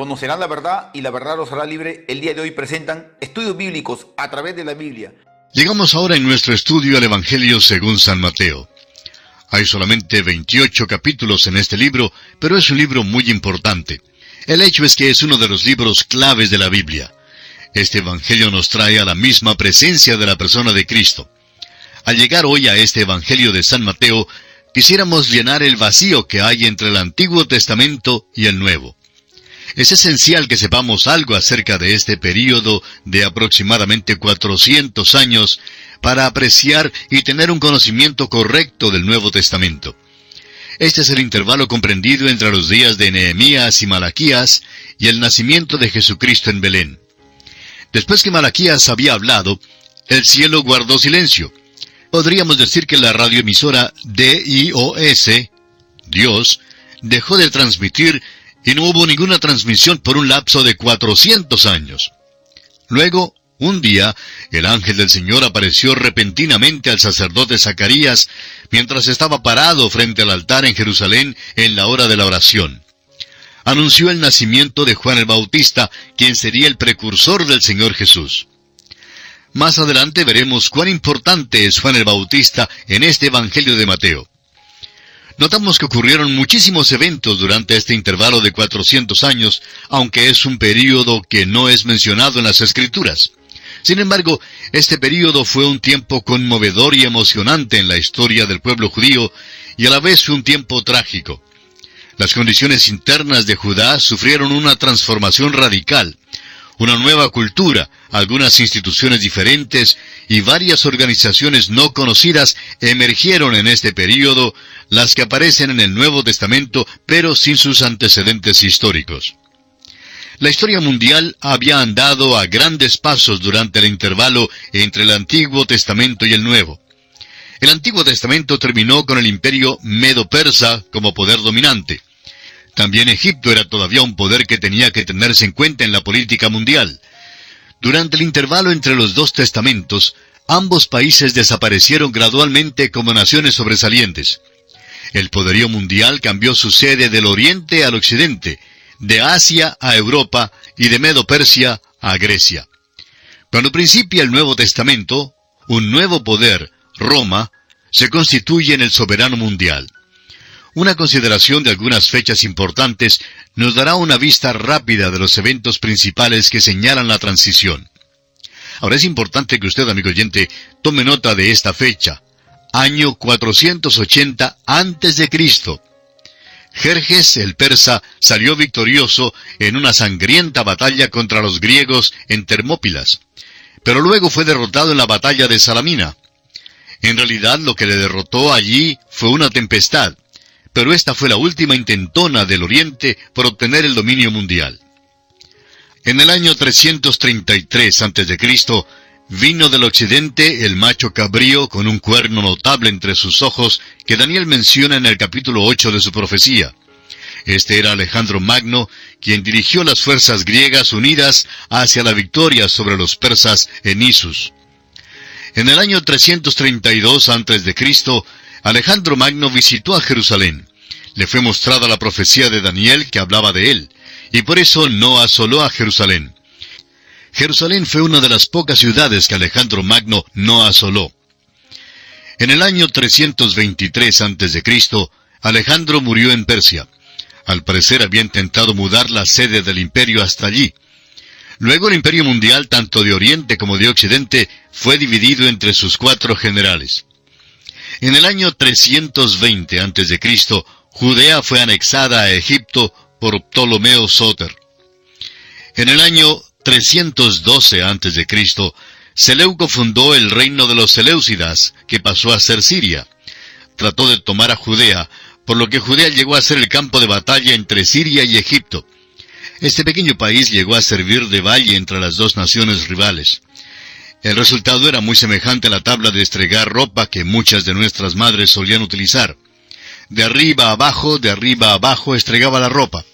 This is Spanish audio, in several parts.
Conocerán la verdad y la verdad los hará libre. El día de hoy presentan estudios bíblicos a través de la Biblia. Llegamos ahora en nuestro estudio al Evangelio según San Mateo. Hay solamente 28 capítulos en este libro, pero es un libro muy importante. El hecho es que es uno de los libros claves de la Biblia. Este Evangelio nos trae a la misma presencia de la persona de Cristo. Al llegar hoy a este Evangelio de San Mateo, quisiéramos llenar el vacío que hay entre el Antiguo Testamento y el Nuevo. Es esencial que sepamos algo acerca de este período de aproximadamente 400 años para apreciar y tener un conocimiento correcto del Nuevo Testamento. Este es el intervalo comprendido entre los días de Nehemías y Malaquías y el nacimiento de Jesucristo en Belén. Después que Malaquías había hablado, el cielo guardó silencio. Podríamos decir que la radioemisora DIOS, Dios, dejó de transmitir y no hubo ninguna transmisión por un lapso de 400 años. Luego, un día, el ángel del Señor apareció repentinamente al sacerdote Zacarías mientras estaba parado frente al altar en Jerusalén en la hora de la oración. Anunció el nacimiento de Juan el Bautista, quien sería el precursor del Señor Jesús. Más adelante veremos cuán importante es Juan el Bautista en este Evangelio de Mateo. Notamos que ocurrieron muchísimos eventos durante este intervalo de 400 años, aunque es un período que no es mencionado en las Escrituras. Sin embargo, este período fue un tiempo conmovedor y emocionante en la historia del pueblo judío y a la vez un tiempo trágico. Las condiciones internas de Judá sufrieron una transformación radical una nueva cultura, algunas instituciones diferentes y varias organizaciones no conocidas emergieron en este período, las que aparecen en el Nuevo Testamento pero sin sus antecedentes históricos. La historia mundial había andado a grandes pasos durante el intervalo entre el Antiguo Testamento y el Nuevo. El Antiguo Testamento terminó con el imperio medo-persa como poder dominante. También Egipto era todavía un poder que tenía que tenerse en cuenta en la política mundial. Durante el intervalo entre los dos testamentos, ambos países desaparecieron gradualmente como naciones sobresalientes. El poderío mundial cambió su sede del oriente al occidente, de Asia a Europa y de Medo-Persia a Grecia. Cuando principia el Nuevo Testamento, un nuevo poder, Roma, se constituye en el soberano mundial. Una consideración de algunas fechas importantes nos dará una vista rápida de los eventos principales que señalan la transición. Ahora es importante que usted, amigo oyente, tome nota de esta fecha, año 480 antes de Cristo. Jerjes el persa salió victorioso en una sangrienta batalla contra los griegos en Termópilas, pero luego fue derrotado en la batalla de Salamina. En realidad lo que le derrotó allí fue una tempestad, pero esta fue la última intentona del Oriente por obtener el dominio mundial. En el año 333 a.C., vino del occidente el macho cabrío con un cuerno notable entre sus ojos que Daniel menciona en el capítulo 8 de su profecía. Este era Alejandro Magno, quien dirigió las fuerzas griegas unidas hacia la victoria sobre los persas en Isus. En el año 332 a.C., Alejandro Magno visitó a Jerusalén. Le fue mostrada la profecía de Daniel que hablaba de él, y por eso no asoló a Jerusalén. Jerusalén fue una de las pocas ciudades que Alejandro Magno no asoló. En el año 323 a.C., Alejandro murió en Persia. Al parecer había intentado mudar la sede del imperio hasta allí. Luego el imperio mundial, tanto de Oriente como de Occidente, fue dividido entre sus cuatro generales. En el año 320 a.C., Judea fue anexada a Egipto por Ptolomeo Soter. En el año 312 a.C., Seleuco fundó el reino de los Seleucidas, que pasó a ser Siria. Trató de tomar a Judea, por lo que Judea llegó a ser el campo de batalla entre Siria y Egipto. Este pequeño país llegó a servir de valle entre las dos naciones rivales. El resultado era muy semejante a la tabla de estregar ropa que muchas de nuestras madres solían utilizar. De arriba abajo, de arriba abajo estregaba la ropa.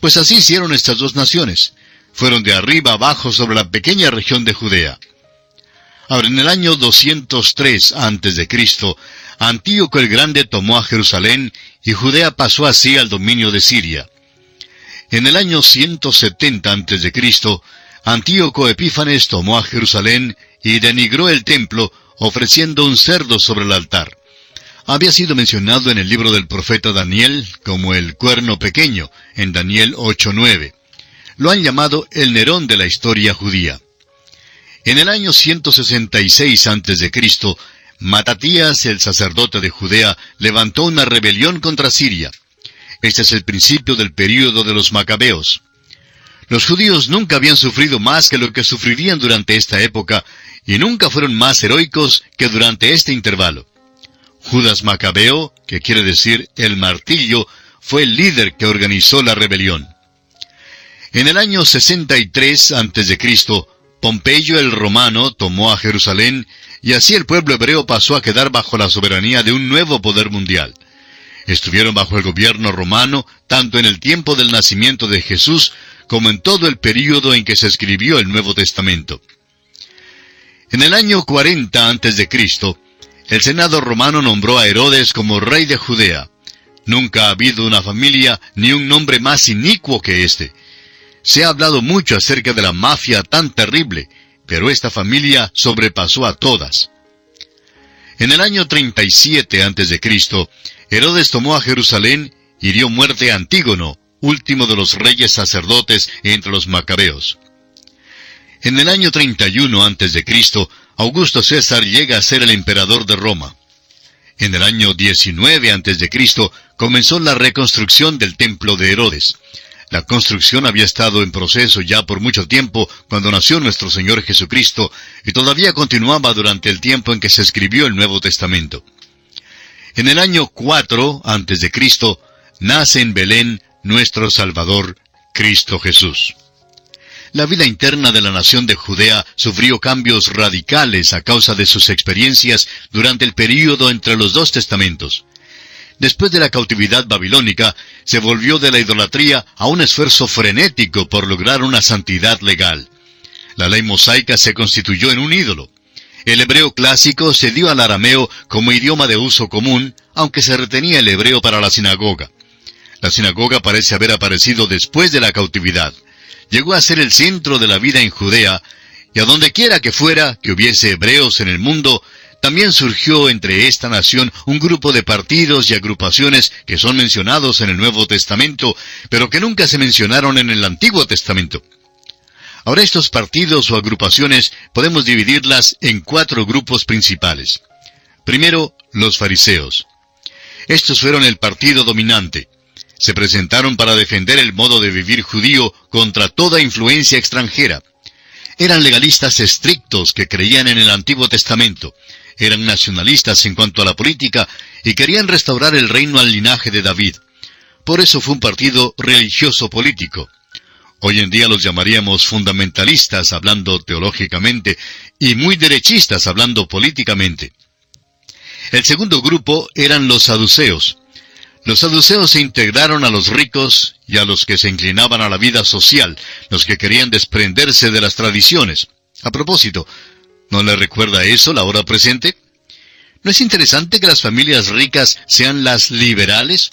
Pues así hicieron estas dos naciones. Fueron de arriba abajo sobre la pequeña región de Judea. Ahora, en el año 203 a.C., Antíoco el Grande tomó a Jerusalén y Judea pasó así al dominio de Siria. En el año 170 a.C., Antíoco Epífanes tomó a Jerusalén y denigró el templo ofreciendo un cerdo sobre el altar. Había sido mencionado en el libro del profeta Daniel como el cuerno pequeño, en Daniel 8.9. Lo han llamado el Nerón de la historia judía. En el año 166 a.C., Matatías, el sacerdote de Judea, levantó una rebelión contra Siria. Este es el principio del período de los macabeos. Los judíos nunca habían sufrido más que lo que sufrirían durante esta época, y nunca fueron más heroicos que durante este intervalo. Judas Macabeo, que quiere decir el martillo, fue el líder que organizó la rebelión. En el año 63 a.C., Pompeyo el romano tomó a Jerusalén y así el pueblo hebreo pasó a quedar bajo la soberanía de un nuevo poder mundial. Estuvieron bajo el gobierno romano tanto en el tiempo del nacimiento de Jesús como en todo el período en que se escribió el Nuevo Testamento. En el año 40 a.C., el Senado romano nombró a Herodes como rey de Judea. Nunca ha habido una familia ni un nombre más inicuo que este. Se ha hablado mucho acerca de la mafia tan terrible, pero esta familia sobrepasó a todas. En el año 37 a.C., Herodes tomó a Jerusalén y dio muerte a Antígono, último de los reyes sacerdotes entre los macabeos. En el año 31 a.C., Augusto César llega a ser el emperador de Roma. En el año 19 a.C. comenzó la reconstrucción del templo de Herodes. La construcción había estado en proceso ya por mucho tiempo cuando nació nuestro Señor Jesucristo y todavía continuaba durante el tiempo en que se escribió el Nuevo Testamento. En el año 4 a.C. nace en Belén nuestro Salvador, Cristo Jesús. La vida interna de la nación de Judea sufrió cambios radicales a causa de sus experiencias durante el período entre los dos testamentos. Después de la cautividad babilónica, se volvió de la idolatría a un esfuerzo frenético por lograr una santidad legal. La ley mosaica se constituyó en un ídolo. El hebreo clásico se dio al arameo como idioma de uso común, aunque se retenía el hebreo para la sinagoga. La sinagoga parece haber aparecido después de la cautividad. Llegó a ser el centro de la vida en Judea, y a donde quiera que fuera que hubiese hebreos en el mundo, también surgió entre esta nación un grupo de partidos y agrupaciones que son mencionados en el Nuevo Testamento, pero que nunca se mencionaron en el Antiguo Testamento. Ahora estos partidos o agrupaciones podemos dividirlas en cuatro grupos principales. Primero, los fariseos. Estos fueron el partido dominante. Se presentaron para defender el modo de vivir judío contra toda influencia extranjera. Eran legalistas estrictos que creían en el Antiguo Testamento eran nacionalistas en cuanto a la política y querían restaurar el reino al linaje de David. Por eso fue un partido religioso político. Hoy en día los llamaríamos fundamentalistas hablando teológicamente y muy derechistas hablando políticamente. El segundo grupo eran los saduceos. Los saduceos se integraron a los ricos y a los que se inclinaban a la vida social, los que querían desprenderse de las tradiciones. A propósito, ¿No le recuerda eso la hora presente? ¿No es interesante que las familias ricas sean las liberales?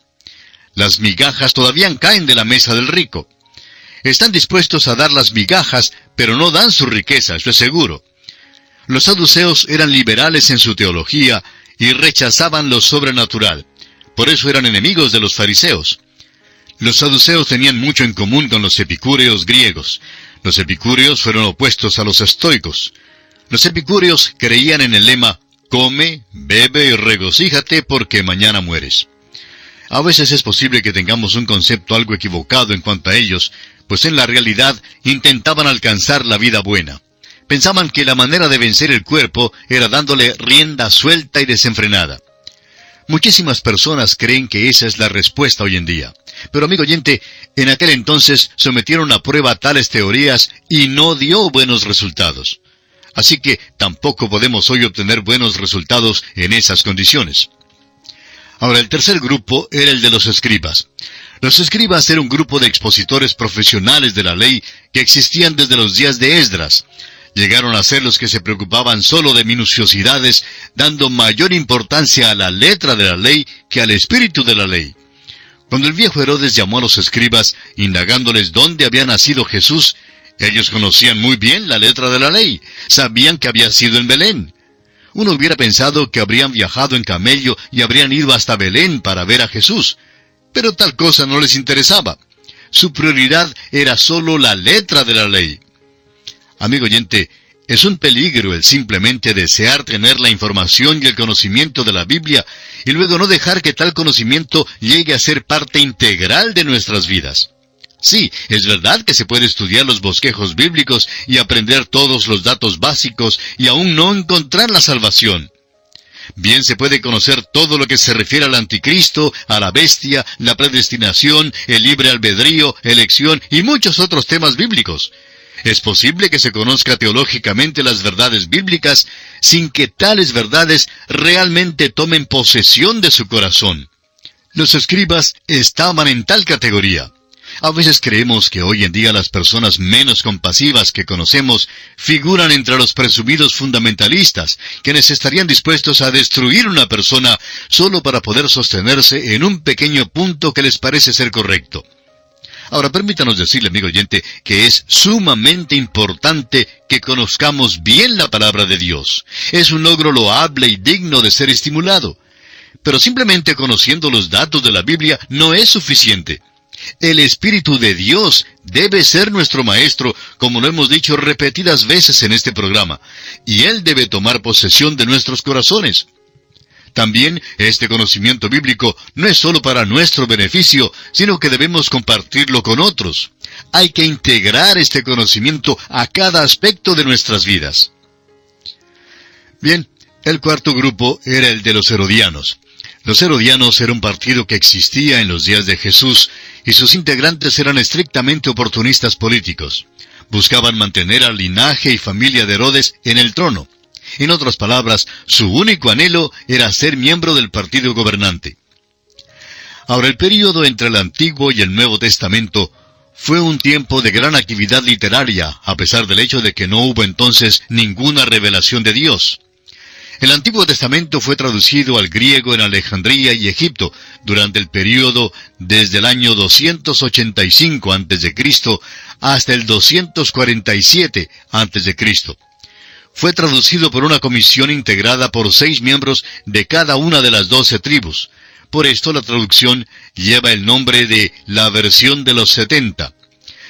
Las migajas todavía caen de la mesa del rico. Están dispuestos a dar las migajas, pero no dan su riqueza, eso es seguro. Los saduceos eran liberales en su teología y rechazaban lo sobrenatural. Por eso eran enemigos de los fariseos. Los saduceos tenían mucho en común con los epicúreos griegos. Los epicúreos fueron opuestos a los estoicos. Los epicúreos creían en el lema, come, bebe y regocíjate porque mañana mueres. A veces es posible que tengamos un concepto algo equivocado en cuanto a ellos, pues en la realidad intentaban alcanzar la vida buena. Pensaban que la manera de vencer el cuerpo era dándole rienda suelta y desenfrenada. Muchísimas personas creen que esa es la respuesta hoy en día. Pero amigo oyente, en aquel entonces sometieron a prueba tales teorías y no dio buenos resultados. Así que tampoco podemos hoy obtener buenos resultados en esas condiciones. Ahora, el tercer grupo era el de los escribas. Los escribas eran un grupo de expositores profesionales de la ley que existían desde los días de Esdras. Llegaron a ser los que se preocupaban solo de minuciosidades, dando mayor importancia a la letra de la ley que al espíritu de la ley. Cuando el viejo Herodes llamó a los escribas, indagándoles dónde había nacido Jesús, ellos conocían muy bien la letra de la ley, sabían que había sido en Belén. Uno hubiera pensado que habrían viajado en camello y habrían ido hasta Belén para ver a Jesús, pero tal cosa no les interesaba. Su prioridad era solo la letra de la ley. Amigo oyente, es un peligro el simplemente desear tener la información y el conocimiento de la Biblia y luego no dejar que tal conocimiento llegue a ser parte integral de nuestras vidas. Sí, es verdad que se puede estudiar los bosquejos bíblicos y aprender todos los datos básicos y aún no encontrar la salvación. Bien se puede conocer todo lo que se refiere al anticristo, a la bestia, la predestinación, el libre albedrío, elección y muchos otros temas bíblicos. Es posible que se conozca teológicamente las verdades bíblicas sin que tales verdades realmente tomen posesión de su corazón. Los escribas estaban en tal categoría. A veces creemos que hoy en día las personas menos compasivas que conocemos figuran entre los presumidos fundamentalistas, quienes estarían dispuestos a destruir una persona solo para poder sostenerse en un pequeño punto que les parece ser correcto. Ahora permítanos decirle, amigo oyente, que es sumamente importante que conozcamos bien la palabra de Dios. Es un logro loable y digno de ser estimulado. Pero simplemente conociendo los datos de la Biblia no es suficiente. El Espíritu de Dios debe ser nuestro Maestro, como lo hemos dicho repetidas veces en este programa, y Él debe tomar posesión de nuestros corazones. También este conocimiento bíblico no es solo para nuestro beneficio, sino que debemos compartirlo con otros. Hay que integrar este conocimiento a cada aspecto de nuestras vidas. Bien, el cuarto grupo era el de los herodianos. Los herodianos era un partido que existía en los días de Jesús y sus integrantes eran estrictamente oportunistas políticos. Buscaban mantener al linaje y familia de Herodes en el trono. En otras palabras, su único anhelo era ser miembro del partido gobernante. Ahora, el período entre el Antiguo y el Nuevo Testamento fue un tiempo de gran actividad literaria, a pesar del hecho de que no hubo entonces ninguna revelación de Dios. El Antiguo Testamento fue traducido al griego en Alejandría y Egipto durante el período desde el año 285 a.C. hasta el 247 a.C fue traducido por una comisión integrada por seis miembros de cada una de las doce tribus. Por esto la traducción lleva el nombre de la versión de los setenta.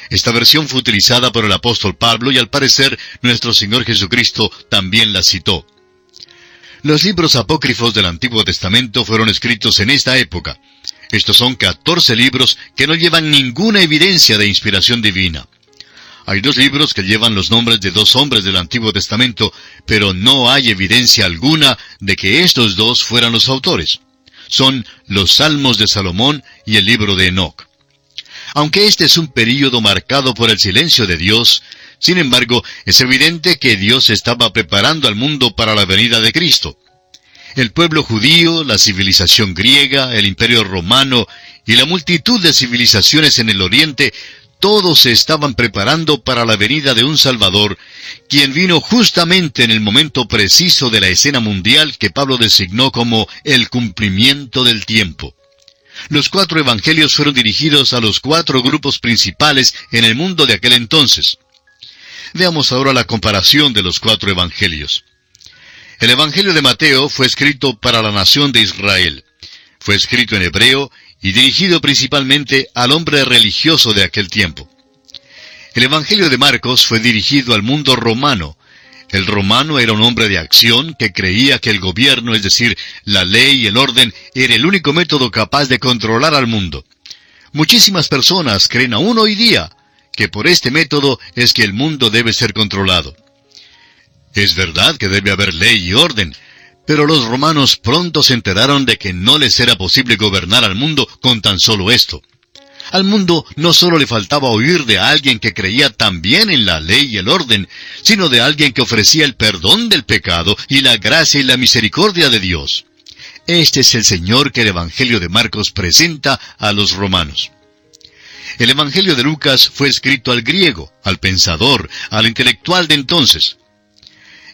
Esta versión fue utilizada por el apóstol Pablo y al parecer nuestro Señor Jesucristo también la citó. Los libros apócrifos del Antiguo Testamento fueron escritos en esta época. Estos son catorce libros que no llevan ninguna evidencia de inspiración divina. Hay dos libros que llevan los nombres de dos hombres del Antiguo Testamento, pero no hay evidencia alguna de que estos dos fueran los autores. Son los Salmos de Salomón y el libro de Enoch. Aunque este es un período marcado por el silencio de Dios, sin embargo, es evidente que Dios estaba preparando al mundo para la venida de Cristo. El pueblo judío, la civilización griega, el imperio romano y la multitud de civilizaciones en el oriente todos se estaban preparando para la venida de un Salvador, quien vino justamente en el momento preciso de la escena mundial que Pablo designó como el cumplimiento del tiempo. Los cuatro evangelios fueron dirigidos a los cuatro grupos principales en el mundo de aquel entonces. Veamos ahora la comparación de los cuatro evangelios. El Evangelio de Mateo fue escrito para la nación de Israel. Fue escrito en hebreo y dirigido principalmente al hombre religioso de aquel tiempo. El Evangelio de Marcos fue dirigido al mundo romano. El romano era un hombre de acción que creía que el gobierno, es decir, la ley y el orden, era el único método capaz de controlar al mundo. Muchísimas personas creen aún hoy día que por este método es que el mundo debe ser controlado. Es verdad que debe haber ley y orden, pero los romanos pronto se enteraron de que no les era posible gobernar al mundo con tan solo esto. Al mundo no solo le faltaba oír de alguien que creía también en la ley y el orden, sino de alguien que ofrecía el perdón del pecado y la gracia y la misericordia de Dios. Este es el Señor que el Evangelio de Marcos presenta a los romanos. El Evangelio de Lucas fue escrito al griego, al pensador, al intelectual de entonces.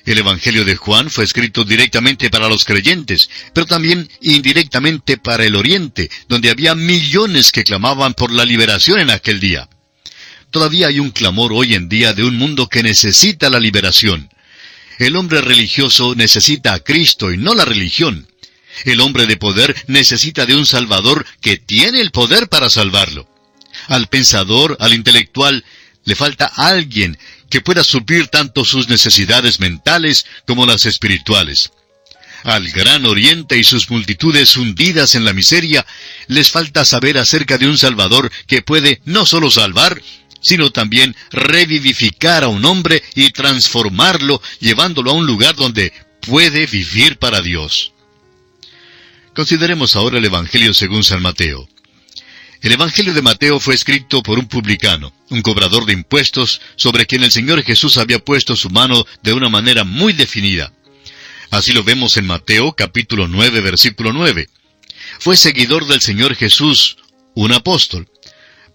El Evangelio de Juan fue escrito directamente para los creyentes, pero también indirectamente para el Oriente, donde había millones que clamaban por la liberación en aquel día. Todavía hay un clamor hoy en día de un mundo que necesita la liberación. El hombre religioso necesita a Cristo y no la religión. El hombre de poder necesita de un Salvador que tiene el poder para salvarlo. Al pensador, al intelectual, le falta alguien que pueda suplir tanto sus necesidades mentales como las espirituales. Al gran oriente y sus multitudes hundidas en la miseria, les falta saber acerca de un Salvador que puede no solo salvar, sino también revivificar a un hombre y transformarlo, llevándolo a un lugar donde puede vivir para Dios. Consideremos ahora el Evangelio según San Mateo. El Evangelio de Mateo fue escrito por un publicano, un cobrador de impuestos, sobre quien el Señor Jesús había puesto su mano de una manera muy definida. Así lo vemos en Mateo capítulo 9 versículo 9. Fue seguidor del Señor Jesús, un apóstol.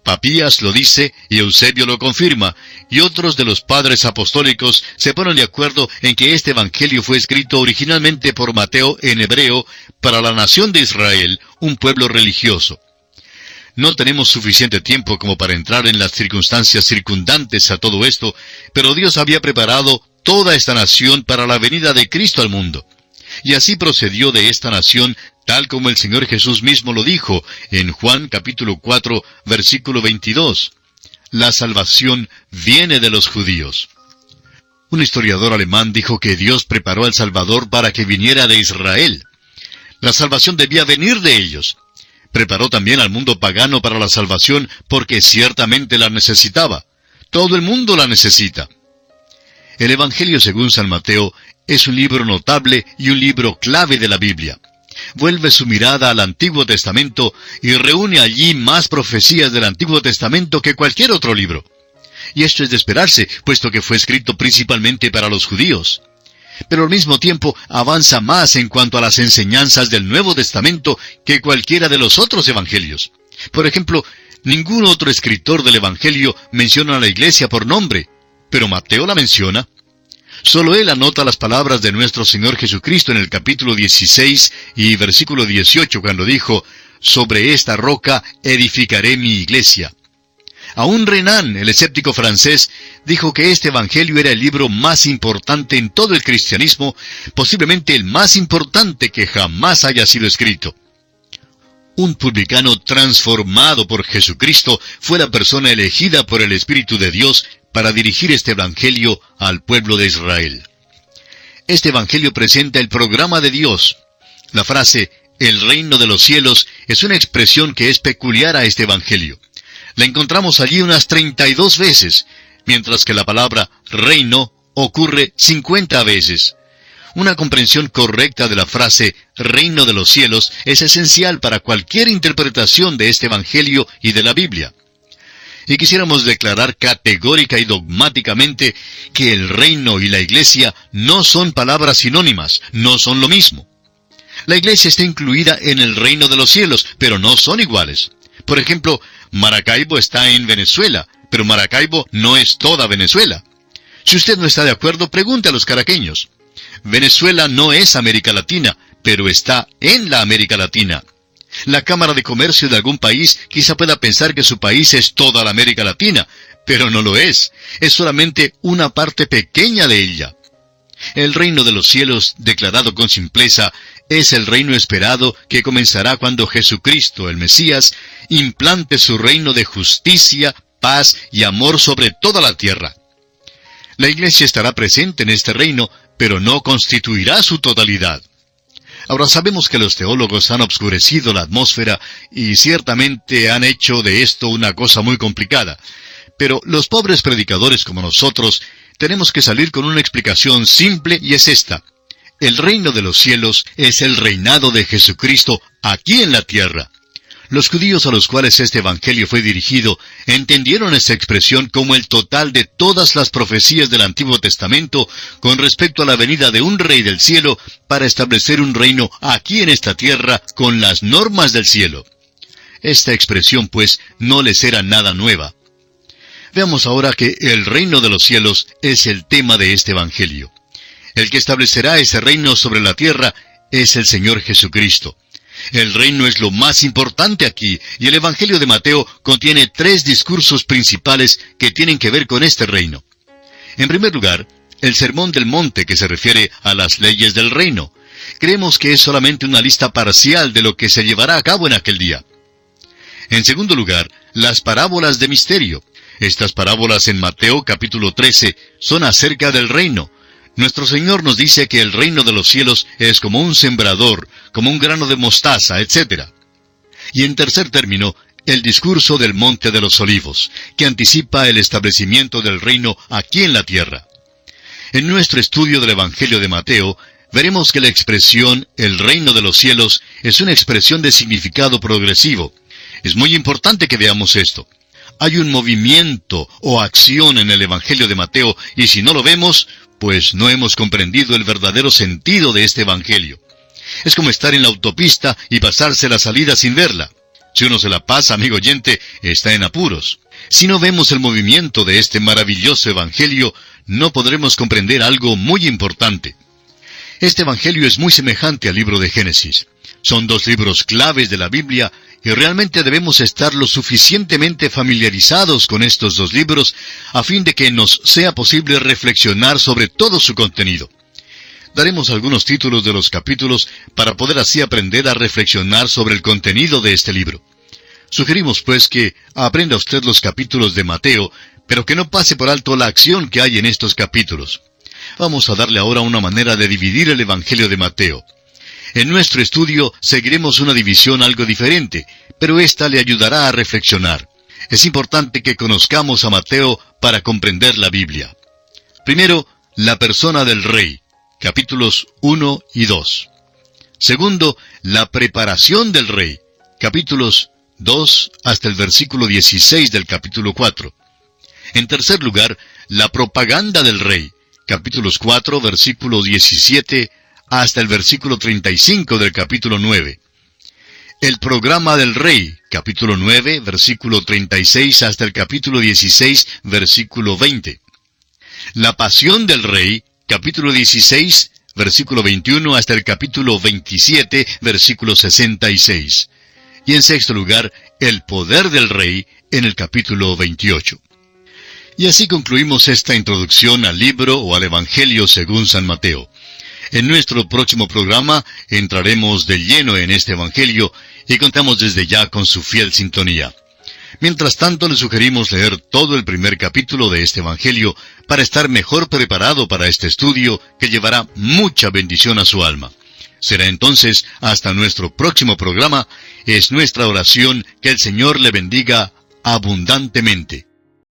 Papías lo dice y Eusebio lo confirma, y otros de los padres apostólicos se ponen de acuerdo en que este Evangelio fue escrito originalmente por Mateo en hebreo para la nación de Israel, un pueblo religioso. No tenemos suficiente tiempo como para entrar en las circunstancias circundantes a todo esto, pero Dios había preparado toda esta nación para la venida de Cristo al mundo. Y así procedió de esta nación, tal como el Señor Jesús mismo lo dijo en Juan capítulo 4, versículo 22. La salvación viene de los judíos. Un historiador alemán dijo que Dios preparó al Salvador para que viniera de Israel. La salvación debía venir de ellos. Preparó también al mundo pagano para la salvación porque ciertamente la necesitaba. Todo el mundo la necesita. El Evangelio según San Mateo es un libro notable y un libro clave de la Biblia. Vuelve su mirada al Antiguo Testamento y reúne allí más profecías del Antiguo Testamento que cualquier otro libro. Y esto es de esperarse, puesto que fue escrito principalmente para los judíos pero al mismo tiempo avanza más en cuanto a las enseñanzas del Nuevo Testamento que cualquiera de los otros evangelios. Por ejemplo, ningún otro escritor del Evangelio menciona a la iglesia por nombre, pero Mateo la menciona. Solo él anota las palabras de nuestro Señor Jesucristo en el capítulo 16 y versículo 18 cuando dijo, Sobre esta roca edificaré mi iglesia. Aún Renan, el escéptico francés, dijo que este Evangelio era el libro más importante en todo el cristianismo, posiblemente el más importante que jamás haya sido escrito. Un publicano transformado por Jesucristo fue la persona elegida por el Espíritu de Dios para dirigir este Evangelio al pueblo de Israel. Este Evangelio presenta el programa de Dios. La frase, el reino de los cielos, es una expresión que es peculiar a este Evangelio la encontramos allí unas 32 veces, mientras que la palabra reino ocurre 50 veces. Una comprensión correcta de la frase reino de los cielos es esencial para cualquier interpretación de este Evangelio y de la Biblia. Y quisiéramos declarar categórica y dogmáticamente que el reino y la iglesia no son palabras sinónimas, no son lo mismo. La iglesia está incluida en el reino de los cielos, pero no son iguales. Por ejemplo, Maracaibo está en Venezuela, pero Maracaibo no es toda Venezuela. Si usted no está de acuerdo, pregunte a los caraqueños. Venezuela no es América Latina, pero está en la América Latina. La Cámara de Comercio de algún país quizá pueda pensar que su país es toda la América Latina, pero no lo es. Es solamente una parte pequeña de ella. El reino de los cielos, declarado con simpleza, es el reino esperado que comenzará cuando Jesucristo, el Mesías, implante su reino de justicia, paz y amor sobre toda la tierra. La iglesia estará presente en este reino, pero no constituirá su totalidad. Ahora sabemos que los teólogos han obscurecido la atmósfera y ciertamente han hecho de esto una cosa muy complicada. Pero los pobres predicadores como nosotros tenemos que salir con una explicación simple y es esta. El reino de los cielos es el reinado de Jesucristo aquí en la tierra. Los judíos a los cuales este Evangelio fue dirigido entendieron esta expresión como el total de todas las profecías del Antiguo Testamento con respecto a la venida de un rey del cielo para establecer un reino aquí en esta tierra con las normas del cielo. Esta expresión, pues, no les era nada nueva. Veamos ahora que el reino de los cielos es el tema de este Evangelio. El que establecerá ese reino sobre la tierra es el Señor Jesucristo. El reino es lo más importante aquí, y el Evangelio de Mateo contiene tres discursos principales que tienen que ver con este reino. En primer lugar, el Sermón del Monte que se refiere a las leyes del reino. Creemos que es solamente una lista parcial de lo que se llevará a cabo en aquel día. En segundo lugar, las parábolas de misterio. Estas parábolas en Mateo capítulo 13 son acerca del reino. Nuestro Señor nos dice que el reino de los cielos es como un sembrador, como un grano de mostaza, etc. Y en tercer término, el discurso del Monte de los Olivos, que anticipa el establecimiento del reino aquí en la tierra. En nuestro estudio del Evangelio de Mateo, veremos que la expresión el reino de los cielos es una expresión de significado progresivo. Es muy importante que veamos esto. Hay un movimiento o acción en el Evangelio de Mateo y si no lo vemos, pues no hemos comprendido el verdadero sentido de este Evangelio. Es como estar en la autopista y pasarse la salida sin verla. Si uno se la pasa, amigo oyente, está en apuros. Si no vemos el movimiento de este maravilloso Evangelio, no podremos comprender algo muy importante. Este Evangelio es muy semejante al libro de Génesis. Son dos libros claves de la Biblia y realmente debemos estar lo suficientemente familiarizados con estos dos libros a fin de que nos sea posible reflexionar sobre todo su contenido. Daremos algunos títulos de los capítulos para poder así aprender a reflexionar sobre el contenido de este libro. Sugerimos pues que aprenda usted los capítulos de Mateo, pero que no pase por alto la acción que hay en estos capítulos. Vamos a darle ahora una manera de dividir el Evangelio de Mateo. En nuestro estudio seguiremos una división algo diferente, pero esta le ayudará a reflexionar. Es importante que conozcamos a Mateo para comprender la Biblia. Primero, la persona del rey, capítulos 1 y 2. Segundo, la preparación del rey, capítulos 2 hasta el versículo 16 del capítulo 4. En tercer lugar, la propaganda del rey, capítulos 4, versículo 17 hasta el versículo 35 del capítulo 9. El programa del rey, capítulo 9, versículo 36 hasta el capítulo 16, versículo 20. La pasión del rey, capítulo 16, versículo 21 hasta el capítulo 27, versículo 66. Y en sexto lugar, el poder del rey en el capítulo 28. Y así concluimos esta introducción al libro o al Evangelio según San Mateo. En nuestro próximo programa entraremos de lleno en este Evangelio y contamos desde ya con su fiel sintonía. Mientras tanto, le sugerimos leer todo el primer capítulo de este Evangelio para estar mejor preparado para este estudio que llevará mucha bendición a su alma. Será entonces hasta nuestro próximo programa. Es nuestra oración que el Señor le bendiga abundantemente.